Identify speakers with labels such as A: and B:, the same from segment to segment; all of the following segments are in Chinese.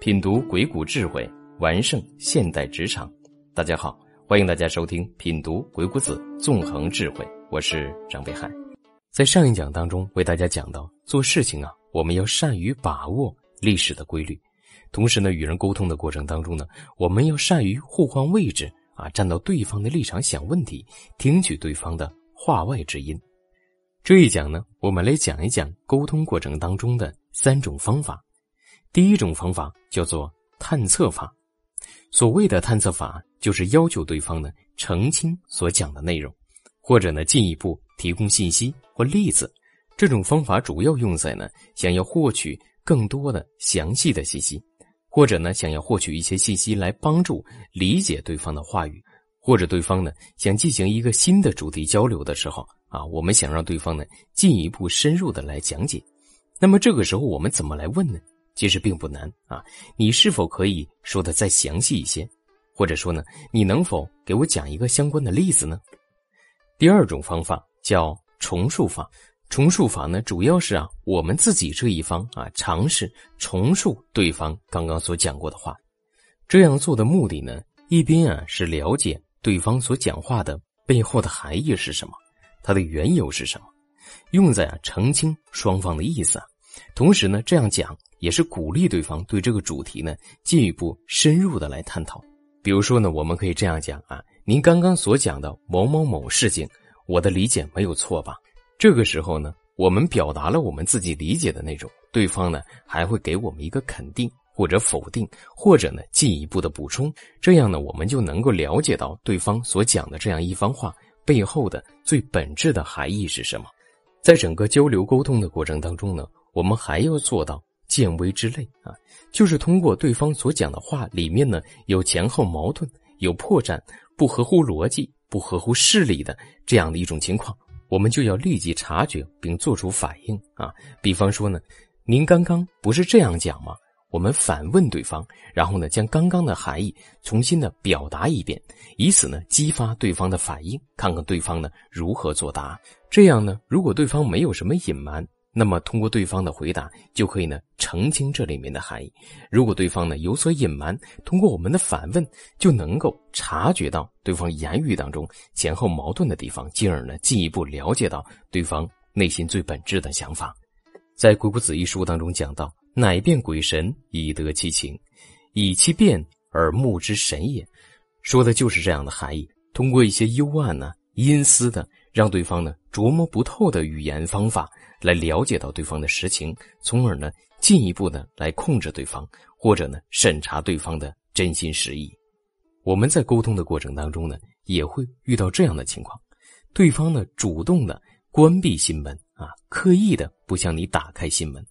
A: 品读鬼谷智慧，完胜现代职场。大家好，欢迎大家收听《品读鬼谷子》，纵横智慧。我是张北海。在上一讲当中，为大家讲到做事情啊，我们要善于把握历史的规律，同时呢，与人沟通的过程当中呢，我们要善于互换位置啊，站到对方的立场想问题，听取对方的话外之音。这一讲呢，我们来讲一讲沟通过程当中的三种方法。第一种方法叫做探测法，所谓的探测法，就是要求对方呢澄清所讲的内容，或者呢进一步提供信息或例子。这种方法主要用在呢想要获取更多的详细的信息，或者呢想要获取一些信息来帮助理解对方的话语，或者对方呢想进行一个新的主题交流的时候啊，我们想让对方呢进一步深入的来讲解。那么这个时候我们怎么来问呢？其实并不难啊，你是否可以说的再详细一些，或者说呢，你能否给我讲一个相关的例子呢？第二种方法叫重述法，重述法呢，主要是啊，我们自己这一方啊，尝试重述对方刚刚所讲过的话。这样做的目的呢，一边啊是了解对方所讲话的背后的含义是什么，它的缘由是什么，用在啊澄清双方的意思。同时呢，这样讲。也是鼓励对方对这个主题呢进一步深入的来探讨。比如说呢，我们可以这样讲啊：您刚刚所讲的某某某事情，我的理解没有错吧？这个时候呢，我们表达了我们自己理解的内容，对方呢还会给我们一个肯定或者否定，或者呢进一步的补充。这样呢，我们就能够了解到对方所讲的这样一番话背后的最本质的含义是什么。在整个交流沟通的过程当中呢，我们还要做到。见微知类啊，就是通过对方所讲的话里面呢有前后矛盾、有破绽、不合乎逻辑、不合乎事理的这样的一种情况，我们就要立即察觉并做出反应啊。比方说呢，您刚刚不是这样讲吗？我们反问对方，然后呢将刚刚的含义重新的表达一遍，以此呢激发对方的反应，看看对方呢如何作答。这样呢，如果对方没有什么隐瞒。那么，通过对方的回答，就可以呢澄清这里面的含义。如果对方呢有所隐瞒，通过我们的反问，就能够察觉到对方言语当中前后矛盾的地方，进而呢进一步了解到对方内心最本质的想法。在《鬼谷子》一书当中讲到：“乃变鬼神以得其情，以其变而目之神也。”说的就是这样的含义。通过一些幽暗呢、阴私的，让对方呢琢磨不透的语言方法。来了解到对方的实情，从而呢进一步的来控制对方，或者呢审查对方的真心实意。我们在沟通的过程当中呢，也会遇到这样的情况：对方呢主动的关闭心门啊，刻意的不向你打开心门，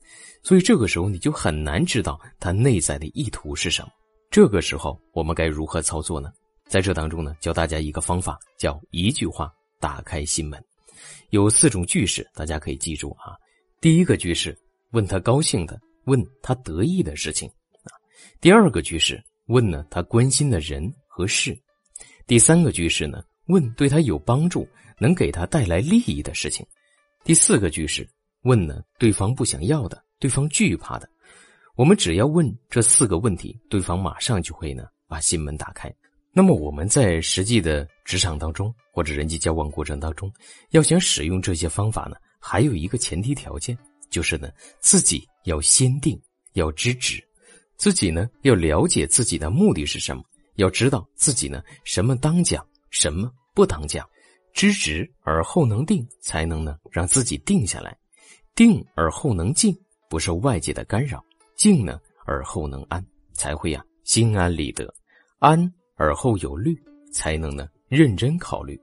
A: 所以这个时候你就很难知道他内在的意图是什么。这个时候我们该如何操作呢？在这当中呢，教大家一个方法，叫一句话打开心门。有四种句式，大家可以记住啊。第一个句式，问他高兴的，问他得意的事情啊。第二个句式，问呢他关心的人和事。第三个句式呢，问对他有帮助、能给他带来利益的事情。第四个句式，问呢对方不想要的、对方惧怕的。我们只要问这四个问题，对方马上就会呢把心门打开。那么我们在实际的职场当中或者人际交往过程当中，要想使用这些方法呢，还有一个前提条件，就是呢自己要先定，要知止，自己呢要了解自己的目的是什么，要知道自己呢什么当讲，什么不当讲，知止而后能定，才能呢让自己定下来，定而后能静，不受外界的干扰，静呢而后能安，才会呀心安理得，安。而后有虑，才能呢认真考虑；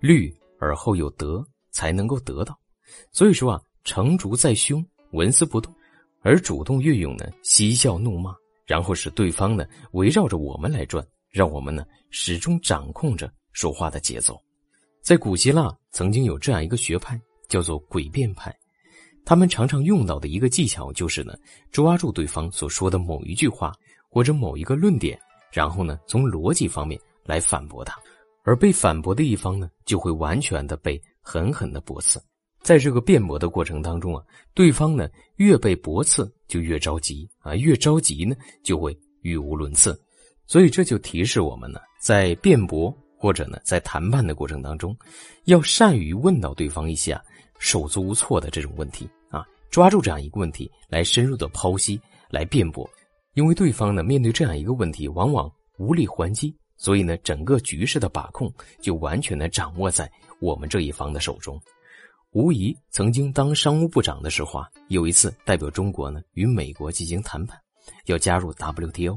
A: 虑而后有得，才能够得到。所以说啊，成竹在胸，纹丝不动；而主动运用呢，嬉笑怒骂，然后使对方呢围绕着我们来转，让我们呢始终掌控着说话的节奏。在古希腊曾经有这样一个学派，叫做诡辩派，他们常常用到的一个技巧就是呢，抓住对方所说的某一句话或者某一个论点。然后呢，从逻辑方面来反驳他，而被反驳的一方呢，就会完全的被狠狠的驳斥。在这个辩驳的过程当中啊，对方呢越被驳斥就越着急啊，越着急呢就会语无伦次。所以这就提示我们呢，在辩驳或者呢在谈判的过程当中，要善于问到对方一些啊手足无措的这种问题啊，抓住这样一个问题来深入的剖析来辩驳，因为对方呢面对这样一个问题往往无力还击，所以呢整个局势的把控就完全的掌握在我们这一方的手中。吴仪曾经当商务部长的时候啊，有一次代表中国呢与美国进行谈判，要加入 WTO。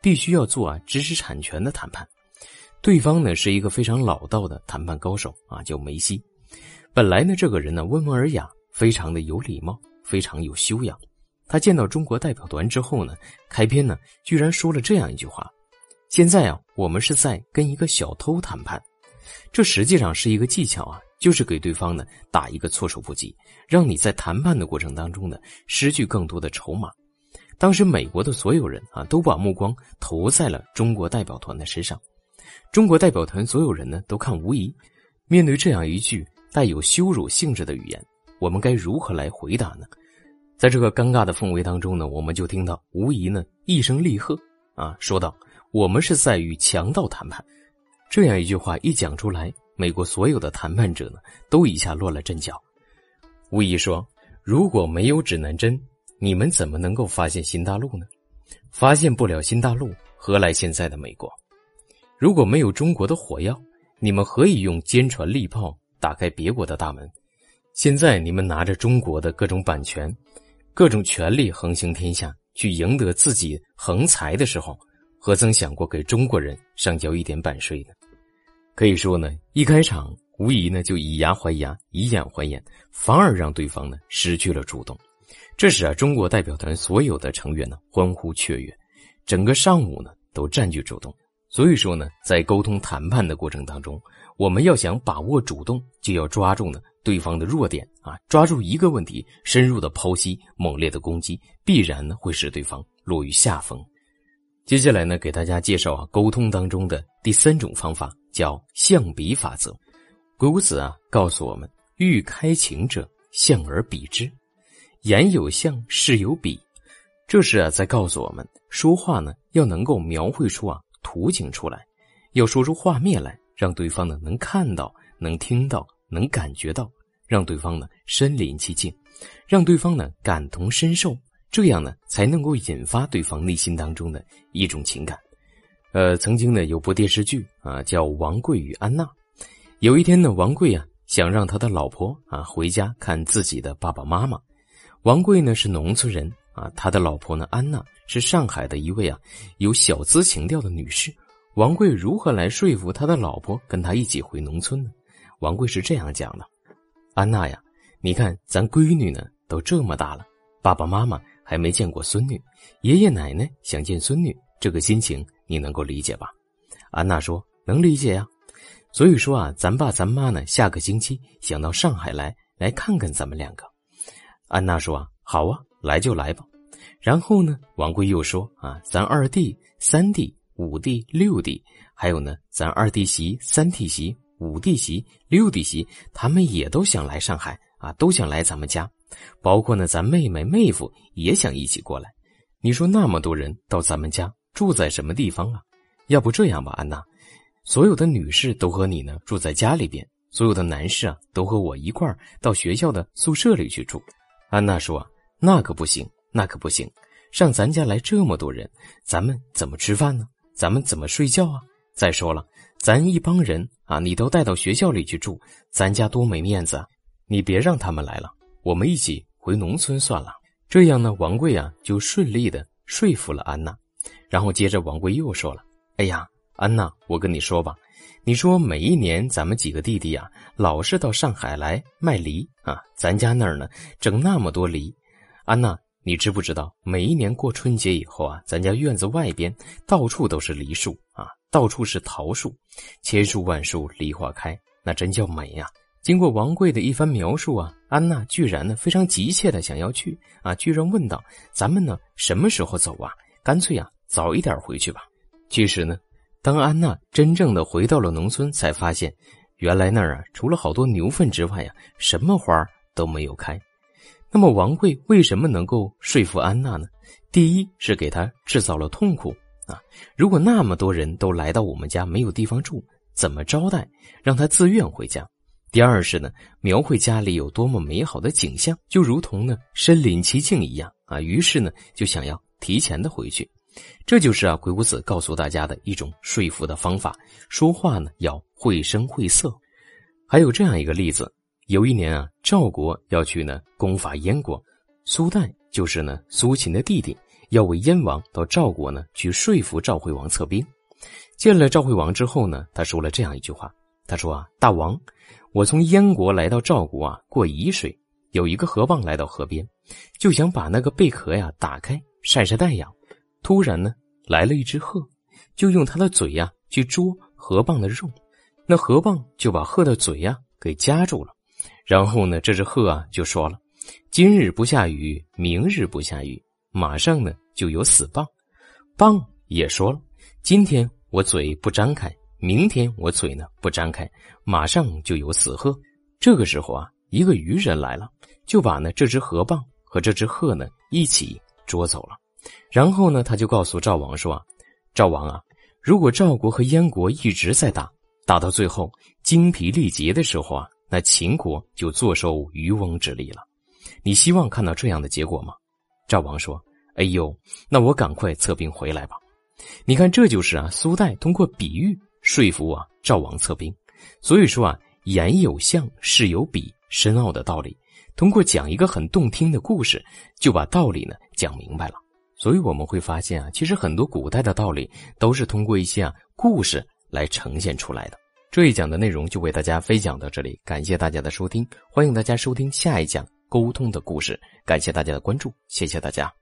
A: 必须要做啊知识产权的谈判，对方呢是一个非常老道的谈判高手啊，叫梅西。本来呢这个人呢温文尔雅，非常的有礼貌，非常有修养。他见到中国代表团之后呢，开篇呢居然说了这样一句话：“现在啊，我们是在跟一个小偷谈判。”这实际上是一个技巧啊，就是给对方呢打一个措手不及，让你在谈判的过程当中呢失去更多的筹码。当时，美国的所有人啊，都把目光投在了中国代表团的身上。中国代表团所有人呢，都看无疑。面对这样一句带有羞辱性质的语言，我们该如何来回答呢？在这个尴尬的氛围当中呢，我们就听到吴仪呢一声厉喝啊，说道：“我们是在与强盗谈判。”这样一句话一讲出来，美国所有的谈判者呢，都一下乱了阵脚。吴仪说：“如果没有指南针。”你们怎么能够发现新大陆呢？发现不了新大陆，何来现在的美国？如果没有中国的火药，你们何以用坚船利炮打开别国的大门？现在你们拿着中国的各种版权、各种权力横行天下，去赢得自己横财的时候，何曾想过给中国人上交一点版税呢？可以说呢，一开场无疑呢就以牙还牙，以眼还眼，反而让对方呢失去了主动。这时啊，中国代表团所有的成员呢欢呼雀跃，整个上午呢都占据主动。所以说呢，在沟通谈判的过程当中，我们要想把握主动，就要抓住呢对方的弱点啊，抓住一个问题，深入的剖析，猛烈的攻击，必然呢会使对方落于下风。接下来呢，给大家介绍啊沟通当中的第三种方法，叫象比法则。鬼谷子啊告诉我们：欲开情者，象而比之。言有象，事有比，这是啊，在告诉我们，说话呢要能够描绘出啊图景出来，要说出画面来，让对方呢能看到、能听到、能感觉到，让对方呢身临其境，让对方呢感同身受，这样呢才能够引发对方内心当中的一种情感。呃，曾经呢有部电视剧啊叫《王贵与安娜》，有一天呢，王贵啊想让他的老婆啊回家看自己的爸爸妈妈。王贵呢是农村人啊，他的老婆呢安娜是上海的一位啊有小资情调的女士。王贵如何来说服他的老婆跟他一起回农村呢？王贵是这样讲的：“安娜呀，你看咱闺女呢都这么大了，爸爸妈妈还没见过孙女，爷爷奶奶想见孙女，这个心情你能够理解吧？”安娜说：“能理解呀。”所以说啊，咱爸咱妈呢下个星期想到上海来来看看咱们两个。安娜说：“啊，好啊，来就来吧。”然后呢，王贵又说：“啊，咱二弟、三弟、五弟、六弟，还有呢，咱二弟媳、三弟媳、五弟媳、六弟媳，他们也都想来上海啊，都想来咱们家。包括呢，咱妹妹、妹夫也想一起过来。你说那么多人到咱们家住在什么地方啊？要不这样吧，安娜，所有的女士都和你呢住在家里边，所有的男士啊都和我一块儿到学校的宿舍里去住。”安娜说：“那可不行，那可不行！上咱家来这么多人，咱们怎么吃饭呢？咱们怎么睡觉啊？再说了，咱一帮人啊，你都带到学校里去住，咱家多没面子啊！你别让他们来了，我们一起回农村算了。这样呢，王贵啊就顺利的说服了安娜。然后接着王贵又说了：‘哎呀，安娜，我跟你说吧。’”你说每一年咱们几个弟弟呀，老是到上海来卖梨啊，咱家那儿呢整那么多梨。安娜，你知不知道每一年过春节以后啊，咱家院子外边到处都是梨树啊，到处是桃树，千树万树梨花开，那真叫美呀。经过王贵的一番描述啊，安娜居然呢非常急切的想要去啊，居然问道：“咱们呢什么时候走啊？干脆呀早一点回去吧。”其实呢。当安娜真正的回到了农村，才发现，原来那儿啊，除了好多牛粪之外呀，什么花都没有开。那么王贵为什么能够说服安娜呢？第一是给她制造了痛苦啊！如果那么多人都来到我们家没有地方住，怎么招待？让她自愿回家。第二是呢，描绘家里有多么美好的景象，就如同呢身临其境一样啊。于是呢，就想要提前的回去。这就是啊，鬼谷子告诉大家的一种说服的方法。说话呢要绘声绘色。还有这样一个例子：有一年啊，赵国要去呢攻伐燕国，苏代就是呢苏秦的弟弟，要为燕王到赵国呢去说服赵惠王撤兵。见了赵惠王之后呢，他说了这样一句话：“他说啊，大王，我从燕国来到赵国啊，过沂水，有一个河蚌来到河边，就想把那个贝壳呀打开晒晒太阳。”突然呢，来了一只鹤，就用它的嘴呀去捉河蚌的肉，那河蚌就把鹤的嘴呀给夹住了。然后呢，这只鹤啊就说了：“今日不下雨，明日不下雨，马上呢就有死蚌。”蚌也说了：“今天我嘴不张开，明天我嘴呢不张开，马上就有死鹤。”这个时候啊，一个渔人来了，就把呢这只河蚌和这只鹤呢一起捉走了。然后呢，他就告诉赵王说：“啊赵王啊，如果赵国和燕国一直在打，打到最后精疲力竭的时候啊，那秦国就坐收渔翁之利了。你希望看到这样的结果吗？”赵王说：“哎呦，那我赶快策兵回来吧。”你看，这就是啊，苏代通过比喻说服啊赵王策兵。所以说啊，言有象，事有比，深奥的道理，通过讲一个很动听的故事，就把道理呢讲明白了。所以我们会发现啊，其实很多古代的道理都是通过一些啊故事来呈现出来的。这一讲的内容就为大家分享到这里，感谢大家的收听，欢迎大家收听下一讲沟通的故事。感谢大家的关注，谢谢大家。